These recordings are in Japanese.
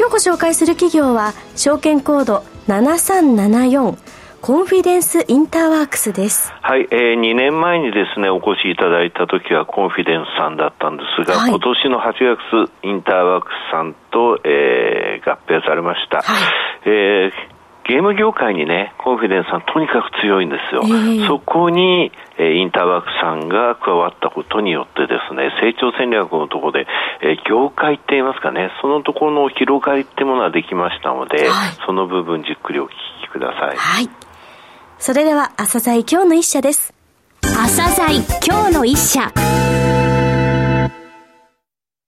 今日ご紹介する企業は証券コード7374コンフィデンスインターワークスです。はい、えー、2年前にですね、お越しいただいた時はコンフィデンスさんだったんですが、はい、今年の8月、インターワークスさんと、えー、合併されました。はい、えーゲーム業界にね、コンフィデンスさんとにかく強いんですよ。えー、そこに、えー、インターワークさんが加わったことによってですね、成長戦略のところで、えー、業界って言いますかね、そのところの広がりってものはできましたので、はい、その部分じっくりお聞きください。はい。それでは、朝鮮今日の一社です。朝鮮今日の一社。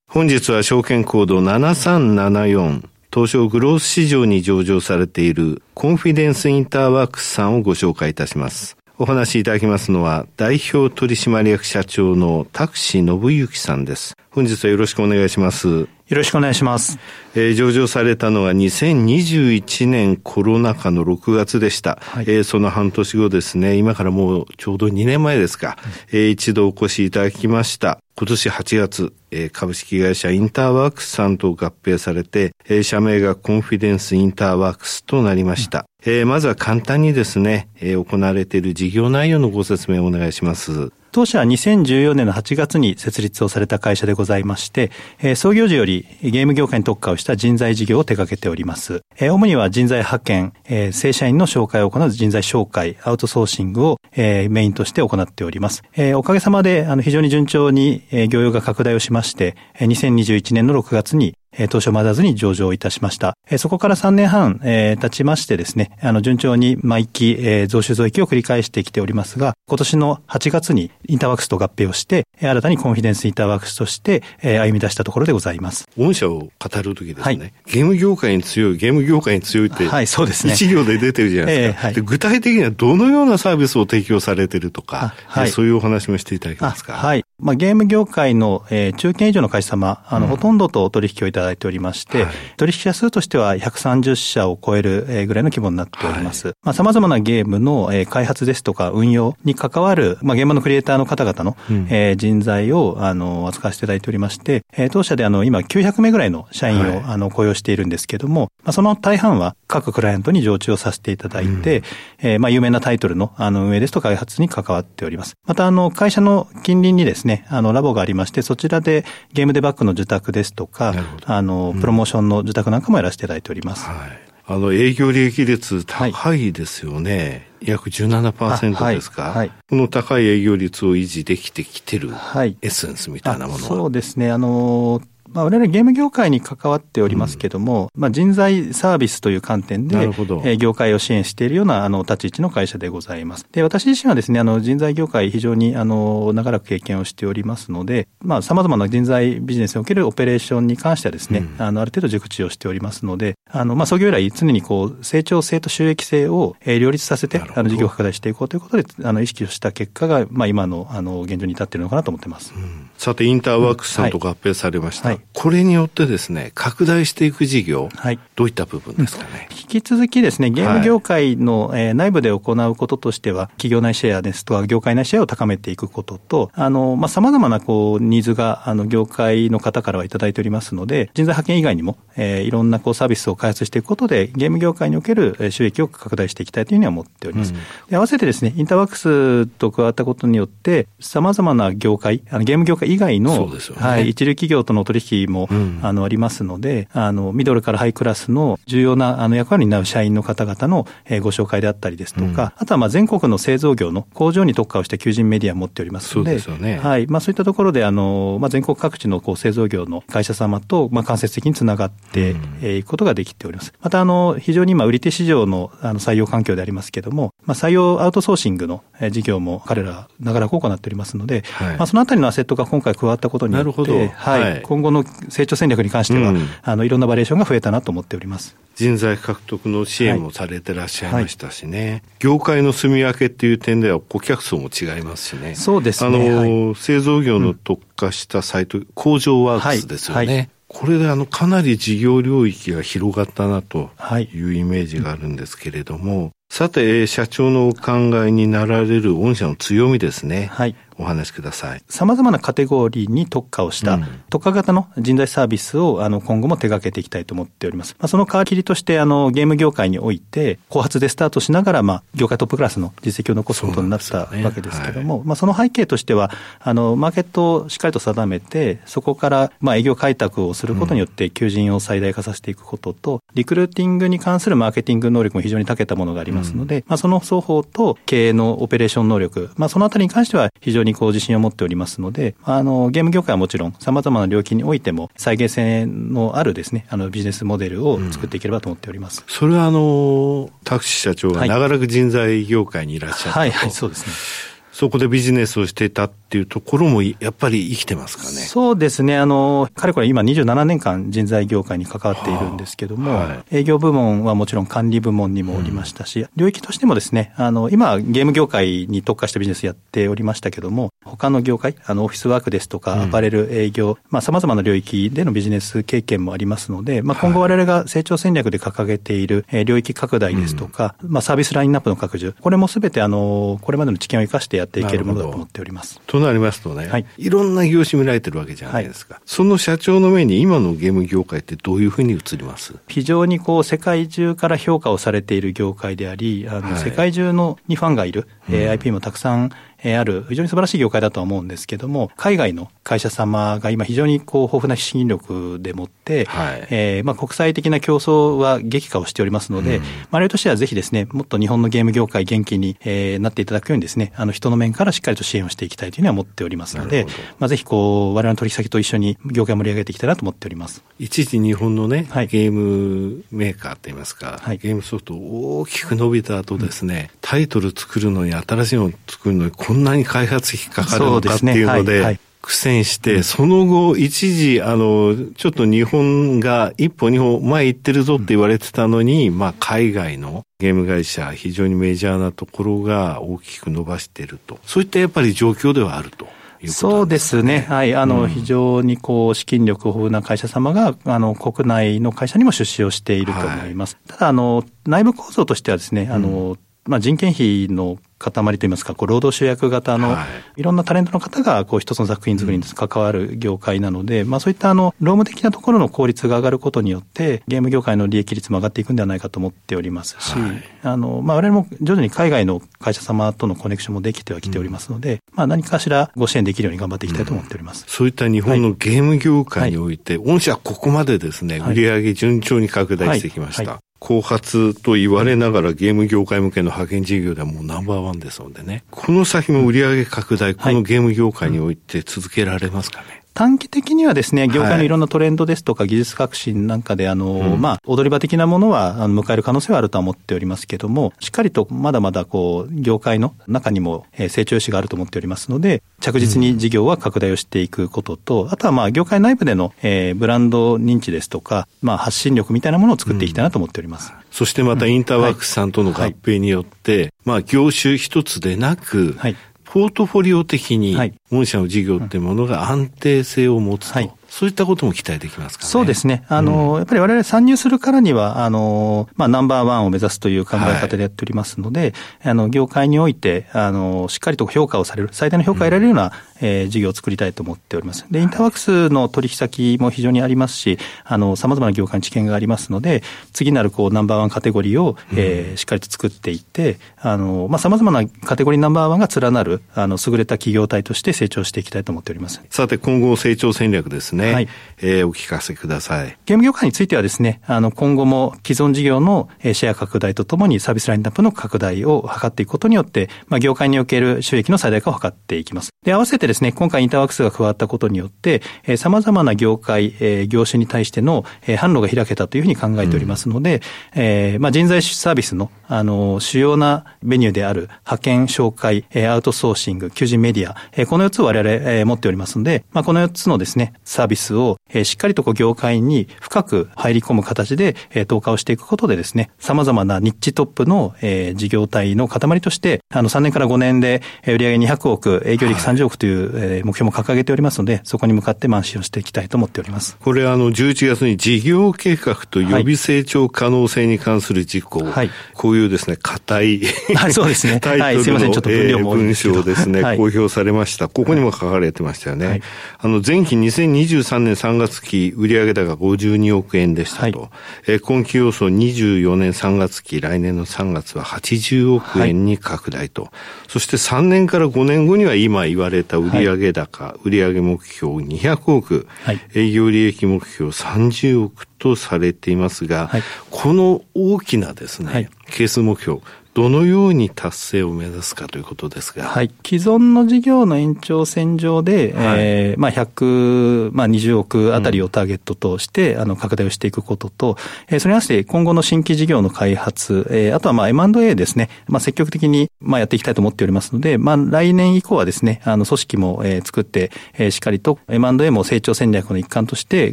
本日は証券コード7374東証グロース市場に上場されているコンフィデンスインターワークスさんをご紹介いたします。お話しいただきますのは、代表取締役社長のタクシー信之さんです。本日はよろしくお願いします。よろしくお願いします。えー、上場されたのは2021年コロナ禍の6月でした。はい、えー、その半年後ですね、今からもうちょうど2年前ですか、えー、一度お越しいただきました。今年8月、えー、株式会社インターワークスさんと合併されて、えー、社名がコンフィデンスインターワークスとなりました。うん、えー、まずは簡単にですね、えー、行われている事業内容のご説明をお願いします。当社は2014年の8月に設立をされた会社でございまして、えー、創業時よりゲーム業界に特化をした人材事業を手掛けております。えー、主には人材派遣、えー、正社員の紹介を行う人材紹介、アウトソーシングを、えー、メインとして行っております。えー、おかげさまであの非常に順調に、えー、業容が拡大をしまして、2021年の6月にえ東証マザーズに上場いたしました。えそこから3年半、え経ちましてですね、あの、順調に毎期、え増収増益を繰り返してきておりますが、今年の8月にインターワークスと合併をして、新たにコンフィデンスインターワークスとして、え歩み出したところでございます。御社を語るときですね、はい、ゲーム業界に強い、ゲーム業界に強いって、はい、そうですね。一行で出てるじゃないですか。えー、はい、で具体的にはどのようなサービスを提供されてるとか、はい、そういうお話もしていただけますか？はい。まあ、ゲーム業界の、えー、中堅以上の会社様、あの、うん、ほとんどとお取引をいただいておりまして、はい、取引者数としては130社を超えるぐらいの規模になっております。はい、まあ、様々なゲームの開発ですとか運用に関わる、まあ、現場のクリエイターの方々の、うん、えー、人材を、あの、扱わせていただいておりまして、えー、当社であの、今900名ぐらいの社員を、はい、あの、雇用しているんですけども、まあ、その大半は各クライアントに常駐をさせていただいて、うん、えー、まあ、有名なタイトルの、あの、運営ですとか開発に関わっております。また、あの、会社の近隣にですね、あの、ラボがありまして、そちらでゲームデバッグの受託ですとか、あの、プロモーションの受託なんかもやらせていただいております。はい。あの、営業利益率高いですよね。はい、約17%ですか、はいはい、この高い営業率を維持できてきてるエッセンスみたいなものは、そうですね。あの、まあ、我々ゲーム業界に関わっておりますけども、うん、まあ、人材サービスという観点で、え業界を支援しているような、あの、立ち位置の会社でございます。で、私自身はですね、あの、人材業界非常に、あの、長らく経験をしておりますので、まあ、様々な人材ビジネスにおけるオペレーションに関してはですね、うん、あの、ある程度熟知をしておりますので、あの、まあ、創業以来常にこう、成長性と収益性を、え両立させて、あの、事業拡大していこうということで、あの、意識をした結果が、まあ、今の、あの、現状に至っているのかなと思っています。うん、さて、インターワークスさんと合併されました。はい、これによってですね、拡大していく事業、はい、どういった部分ですかね？引き続きですね、ゲーム業界の、はい、えー、内部で行うこととしては、企業内シェアですとか、業界内シェアを高めていくことと、あの、まあ、様々な、こう、ニーズが、あの、業界の方からはいただいておりますので、人材派遣以外にも、えー、いろんな、こう、サービスを開発していくことで、ゲーム業界における収益を拡大していきたいというふうには思っております。う合わせてですね、インターワークスと加わったことによって、様々な業界、あのゲーム業界以外の、ね、はい、一流企業との取引も、うん、あの、ありますので、あの、ミドルからハイクラスの重要なあの役割になる社員の方々の、えご紹介であったりですとか、うん、あとはまあ全国の製造業の工場に特化をした求人メディアを持っておりますので、そうね。はい。まあそういったところで、あの、まあ全国各地のこう製造業の会社様と、まあ間接的につながっていくことができきております。また、あの、非常に今、売り手市場のあの採用環境でありますけれども、まあ、採用アウトソーシングの事業も彼ら、長らく行っておりますので、はい、まあ、そのあたりのアセットが今回加わったことによって、はい、はい、今後の成長戦略に関しては、うん、あの、いろんなバリエーションが増えたなと思っております。人材獲得の支援もされてらっしゃいましたしね、はい、業界の住み分けっていう点では顧客層も違いますしね。そうですね。あの、はい、製造業の特化したサイト、うん、工場ワークスですよね。はい、これであの、かなり事業領域が広がったなというイメージがあるんですけれども、さて、社長のお考えになられる御社の強みですね。はい。お話しください。様々なカテゴリーに特化をした、特化型の人材サービスをあの今後も手掛けていきたいと思っております。まあ、その皮切りとしてあのゲーム業界において、後発でスタートしながら、まあ、業界トップクラスの実績を残すことになったわけですけども、ねはい、まあ、その背景としては、あの、マーケットをしっかりと定めて、そこからまあ営業開拓をすることによって求人を最大化させていくことと、リクルーティングに関するマーケティング能力も非常に長けたものがありますので、うん、まあ、その双方と経営のオペレーション能力、まあ、そのあたりに関しては非常にこう自信を持っておりますので、あの、ゲーム業界はもちろん様々な領域においても再現性のあるですね、あのビジネスモデルを作っていければと思っております。うん、それはあの、タクシー社長が長らく人材業界にいらっしゃる、はい、はい、はい、そうですね。そこでビジネスをしていたっていうところもやっぱり生きてますかね。そうですね。あの、かれこれ今27年間人材業界に関わっているんですけども、はい、営業部門はもちろん管理部門にもおりましたし、うん、領域としてもですね、あの、今ゲーム業界に特化したビジネスやっておりましたけども、他の業界、あの、オフィスワークですとか、アパレル営業、うん、まあ様々な領域でのビジネス経験もありますので、まあ今後我々が成長戦略で掲げている領域拡大ですとか、うん、まあサービスラインナップの拡充、これもすべてあの、これまでの知見を生かしてやっていけるものだと思っております。となりますとね、はい、いろんな業種見られてるわけじゃないですか、はい、その社長の目に今のゲーム業界ってどういうふうに映ります？非常にこう世界中から評価をされている業界であり、あの、世界中のにファンがいる、うん、IP もたくさんえある非常に素晴らしい業界だとは思うんですけども、海外の会社様が今非常にこう豊富な資金力でもって、はい、えー、まあ国際的な競争は激化をしておりますので、うん、まあ、例としてはぜひですね、もっと日本のゲーム業界元気に、えー、なっていただくようにですね、あの人の面からしっかりと支援をしていきたいというのは思っておりますので、まあぜひこう、我々の取引先と一緒に業界を盛り上げていきたいなと思っております。一時日本のね、はい、ゲームメーカーといいますか、はい、ゲームソフト大きく伸びた後ですね、うん、タイトル作るのに新しいのを作るのにこんなに開発引っかかるのかっていうので、苦戦して、その後、一時、あの、ちょっと日本が一歩二歩前行ってるぞって言われてたのに、まあ、海外のゲーム会社、非常にメジャーなところが大きく伸ばしていると。そういったやっぱり状況ではあると。そうですね。はい。あの、うん、非常にこう、資金力豊富な会社様が、あの、国内の会社にも出資をしていると思います。はい、ただ、あの、内部構造としてはですね、あの、うんまあ、人件費の塊といいますか、こう労働集約型の、い。ろんなタレントの方が、こう一つの作品作りに関わる業界なので、まあそういったあの、労務的なところの効率が上がることによって、ゲーム業界の利益率も上がっていくんではないかと思っておりますし、はい、あの、まあ我々も徐々に海外の会社様とのコネクションもできてはきておりますので、うん、まあ何かしらご支援できるように頑張っていきたいと思っております。うん、そういった日本のゲーム業界において、はい、御社ここまでですね、売上順調に拡大してきました。後発と言われながらゲーム業界向けの派遣事業ではもうナンバーワンですのでね、この先も売上拡大、このゲーム業界において続けられますかね？短期的にはですね、業界のいろんなトレンドですとか技術革新なんかで、あの、うん、まあ、踊り場的なものは、あの、迎える可能性はあるとは思っておりますけども、しっかりとまだまだこう、業界の中にも成長意志があると思っておりますので、着実に事業は拡大をしていくことと、あとはまあ、業界内部での、えー、ブランド認知ですとか、まあ、発信力みたいなものを作っていきたいなと思っております。うん、そしてまたインターワークスさんとの合併によって、はい、まあ、業種一つでなく、はいポートフォリオ的に、御社の事業ってものが安定性を持つと。はいそういったことも期待できますか、ね、そうですね。あの、うん、やっぱり我々参入するからには、あの、まあ、ナンバーワンを目指すという考え方でやっておりますので、はい、あの、業界において、あの、しっかりと評価をされる、最大の評価を得られるような、うん、えー、事業を作りたいと思っております。で、インターワークスの取引先も非常にありますし、あの、様々な業界に知見がありますので、次なる、こう、ナンバーワンカテゴリーを、えー、しっかりと作っていって、あの、まあ、様々なカテゴリーナンバーワンが連なる、あの、優れた企業体として成長していきたいと思っております。さて、今後成長戦略ですね。ね。はい、えー、お聞かせください。ゲーム業界についてはですね、あの、今後も既存事業のシェア拡大とともにサービスラインナップの拡大を図っていくことによって、まあ、業界における収益の最大化を図っていきます。で、合わせてですね、今回インターワークスが加わったことによって、えー、様々な業界、えー、業種に対しての、えー、販路が開けたというふうに考えておりますので、うん、えー、まあ、人材サービスの、あの、主要なメニューである派遣、紹介、えー、アウトソーシング、求人メディア、えー、この4つを我々、えー、持っておりますので、まあ、この4つのですね、サービスを、えー、しっかりとこう業界に深く入り込む形で、えー、投下をしていくことでですね、様々なニッチトップの、えー、事業体の塊として、あの、3年から5年で、売上200億、営業利益30億という、はい、えー、目標も掲げておりますので、そこに向かって慢心をしていきたいと思っております。これ、あの、11月に事業計画と予備成長可能性に関する事項、はい、こういうですね、硬い、はい、そうですね。タイトルの、はい、ちょっと分量も、えー、文章ですね、はい、公表されました。ここにも書かれてましたよね。はい、あの、前期2023年3月期売上高52億円でしたと。はい、えー、今期予想24年3月期、来年の3月は80億円に拡大と。そして3年から5年後には今言われた売上高、売上目標200億、営業利益目標30億とされていますが、この大きなですね、係数目標、どのように達成を目指すかということですが。はい。既存の事業の延長線上で、はい、えー、まあ、100、まあ、20億あたりをターゲットとして、うん、あの、拡大をしていくことと、えー、それに合わせて今後の新規事業の開発、えー、あとはまあ、M&A ですね。まあ、積極的に、まあ、やっていきたいと思っておりますので、まあ、来年以降はですね、あの、組織も、えー、作って、えー、しっかりと M&A も成長戦略の一環として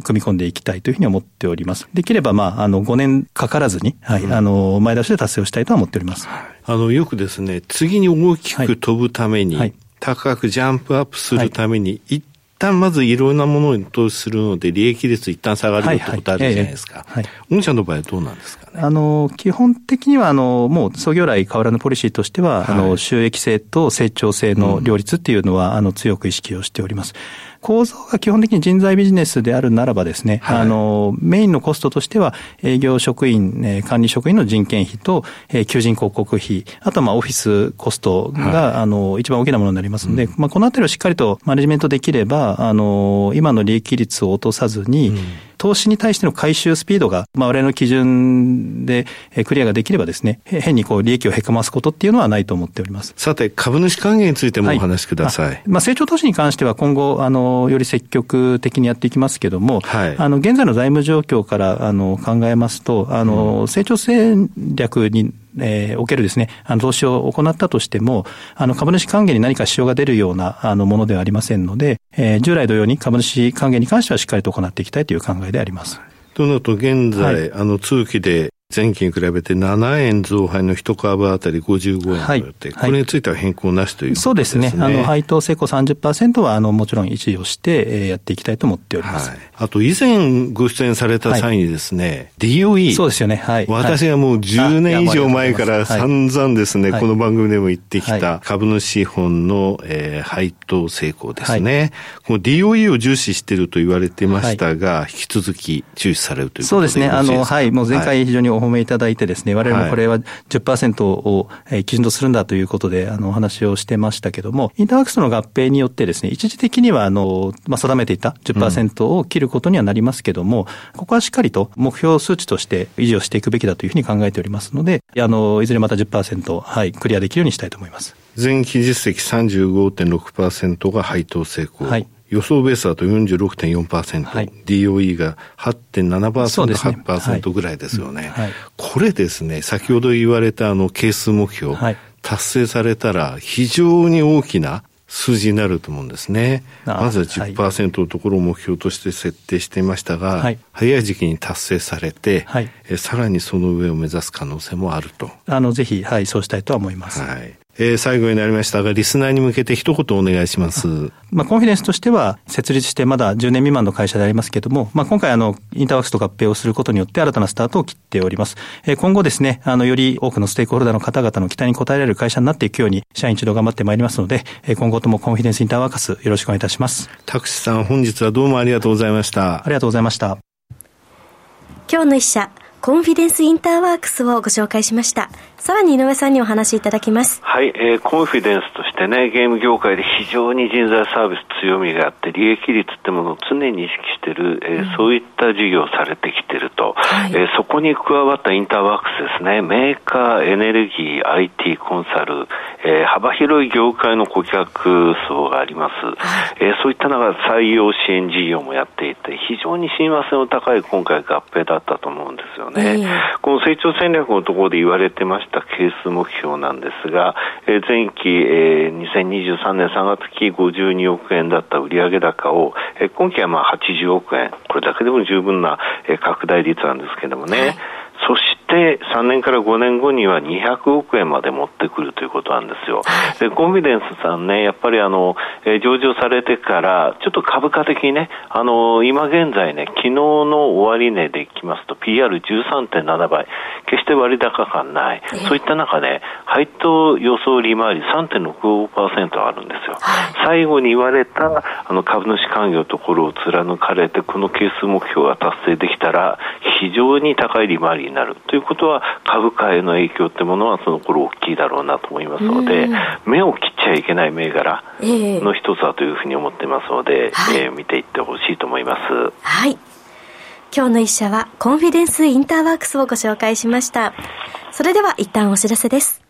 組み込んでいきたいというふうに思っております。できれば、まあ、あの、5年かからずに、はい、うん、あの、前倒しで達成をしたいとは思っております。あの、よくですね、次に大きく飛ぶために、はい、高くジャンプアップするために、一旦まずいろんなものに投資するので、利益率一旦下がるってことあるじゃないですか。はい。御社の場合はどうなんですかね？あの、基本的には、あの、もう創業来変わらぬポリシーとしては、はい、あの、収益性と成長性の両立っていうのは、うん、あの、強く意識をしております。構造が基本的に人材ビジネスであるならばですね、はい、あの、メインのコストとしては、営業職員、え管理職員の人件費と、え求人広告費、あとはまあオフィスコストが、はい、あの、一番大きなものになりますので、うん、まあこのあたりをしっかりとマネジメントできれば、あの、今の利益率を落とさずに、うん投資に対しての回収スピードが、まあ、我々の基準でクリアができればですね、変にこう利益をへこますことっていうのはないと思っております。さて、株主還元についてもお話しください。はい、まあ、成長投資に関しては今後、あの、より積極的にやっていきますけども、はい、あの、現在の財務状況から、あの、考えますと、あの、うん、成長戦略にえー、おけるですね、あの、投資を行ったとしても、あの、株主還元に何か支障が出るような、あの、ものではありませんので、えー、従来同様に株主還元に関してはしっかりと行っていきたいという考えであります。となると、現在、はい、あの、通期で前期に比べて7円増配の一株当たり55円となって、はい、これについては変更なしということですね。そうですね。あの、配当成功30%は、あの、もちろん維持をして、えー、やっていきたいと思っております。はい、あと、以前ご出演された際にですね、はい、DOE。そうですよね。はい。私はもう10年以上前から散々ですね、この番組でも言ってきた株主本の、えー、配当成功ですね。この DOE を重視していると言われてましたが、引き続き注視されるということでそうですね。あの、はい。もう前回非常にお褒めいただいてですね、我々もこれは10%を基準とするんだということで、あの、お話をしてましたけども、インターワークスの合併によってですね、一時的には、あの、まあ、定めていた10%を切ることにはなりますけども、うん、ここはしっかりと目標数値として維持をしていくべきだというふうに考えておりますので、あの、いずれまた10%、はい、クリアできるようにしたいと思います。前期実績35.6%が配当成功。はい予想ベースだと46.4%、はい、DOE が8.7%、ね、8%ぐらいですよね、はい、これですね、先ほど言われたあの係数目標、はい、達成されたら非常に大きな数字になると思うんですね。まずは10%のところを目標として設定していましたが、はい、早い時期に達成されて、はい、えさらにその上を目指す可能性もあると。あの、ぜひ、はい、そうしたいとは思います。はい。えー、最後になりましたが、リスナーに向けて一言お願いします。まあ、コンフィデンスとしては、設立してまだ10年未満の会社でありますけれども、まあ、今回、あの、インターワークスと合併をすることによって新たなスタートを切っております。えー、今後ですね、あの、より多くのステークホルダーの方々の期待に応えられる会社になっていくように、社員一同頑張ってまいりますので、えー、今後ともコンフィデンスインターワークス、よろしくお願いいたします。タクシさん、本日はどうもありがとうございました。ありがとうございました。今日の一社、コンフィデンスインターワークスをご紹介しました。さらに井上さんにお話しいただきます。はい、えー、コンフィデンスとしてね、ゲーム業界で非常に人材サービス強みがあって、利益率ってものを常に意識している、えー、うん、そういった事業をされてきていると、はい、えー、そこに加わったインターワークスですね、メーカー、エネルギー、IT、コンサル、えー、幅広い業界の顧客層があります。えー、そういった中、採用支援事業もやっていて、非常に親和性の高い今回合併だったと思うんですよね。えー、この成長戦略のところで言われてました計数目標なんですが、えー、前期、えー、2023年3月期52億円だった売上高を、えー、今期はまあ80億円、これだけでも十分な、えー、拡大率なんですけどもね。はい。そして3年から5年後には200億円まで持ってくるということなんですよ。で、コンフィデンスさんね、やっぱりあの、えー、上場されてから、ちょっと株価的にね、あのー、今現在ね、昨日の終値でいきますと PR13.7 倍、決して割高感ない。そういった中ね、配当予想利回り3.65%あるんですよ。最後に言われた、あの、株主還元ところを貫かれて、この係数目標が達成できたら、非常に高い利回りになるということは株価への影響ってものはその頃大きいだろうなと思いますので、目を切っちゃいけない銘柄の一つだというふうに思っていますので、えー、えー、見ていってほしいと思います。はい今日の一社はコンフィデンスインターワークスをご紹介しました。それでは一旦お知らせです。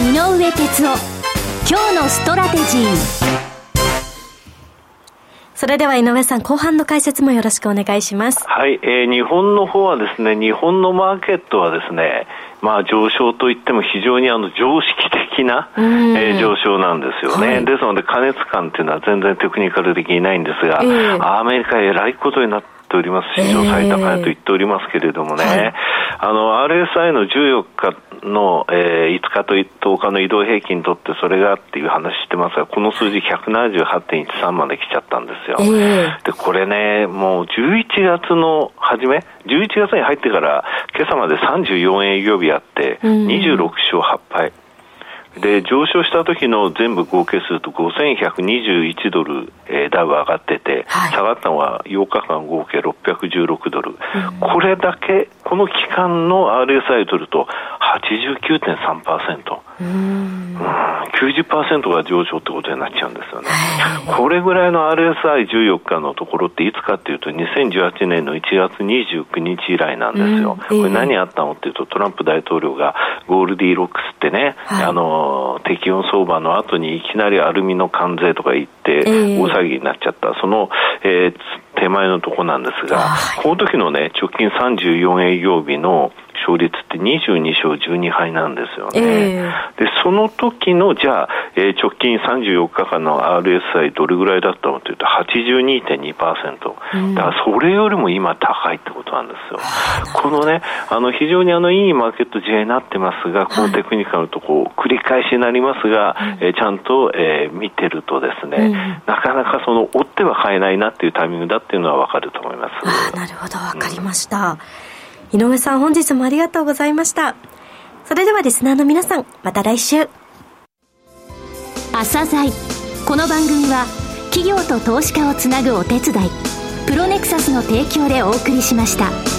井上哲夫今日のストラテジー。それでは井上さん、後半の解説もよろしくお願いします。はい、えー、日本の方はですね、日本のマーケットはですね、まあ上昇といっても非常にあの常識的な、えー、上昇なんですよね、はい、ですので過熱感っていうのは全然テクニカル的にないんですが、えー、アメリカえらいことになっております。史上最高値と言っておりますけれどもね、はい、あの、RSI の14日の、えー、5日と10日の移動平均にとってそれがっていう話してますが、この数字178.13まで来ちゃったんですよ。えー、で、これね、もう11月の初め、11月に入ってから今朝まで34営業日あって、26勝8敗。で、上昇した時の全部合計すると5121ドル、えー、ダウ上がってて、はい、下がったのは8日間合計616ドル、うん、これだけ、この期間の RSI 取ると89.3%。うん、90%が上昇ってことになっちゃうんですよね。これぐらいの RSI14 日のところっていつかっていうと2018年の1月29日以来なんですよ。これ何あったのっていうとトランプ大統領がゴールディーロックスってね、はい、あの、適温相場の後にいきなりアルミの関税とか言って大騒ぎになっちゃった。その、えー、手前のとこなんですが、この時のね、直近34営業日の勝率って22勝12敗なんですよね。えー、で、その時の、じゃあ、えー、直近34日間の RSI どれぐらいだったのというと82.2%。だからそれよりも今高いってことなんですよ。このね、あの、非常にあの、いいマーケット事例になってますが、このテクニカルとこう、繰り返しになりますが、はい、えー、ちゃんと、えー、見てるとですね、うん、なかなかその、追っては買えないなっていうタイミングだっていうのはわかると思います。なるほど、わかりました。うん井上さん本日もありがとうございました。それではリスナーの皆さん、また来週。朝鮮この番組は企業と投資家をつなぐお手伝い、プロネクサスの提供でお送りしました。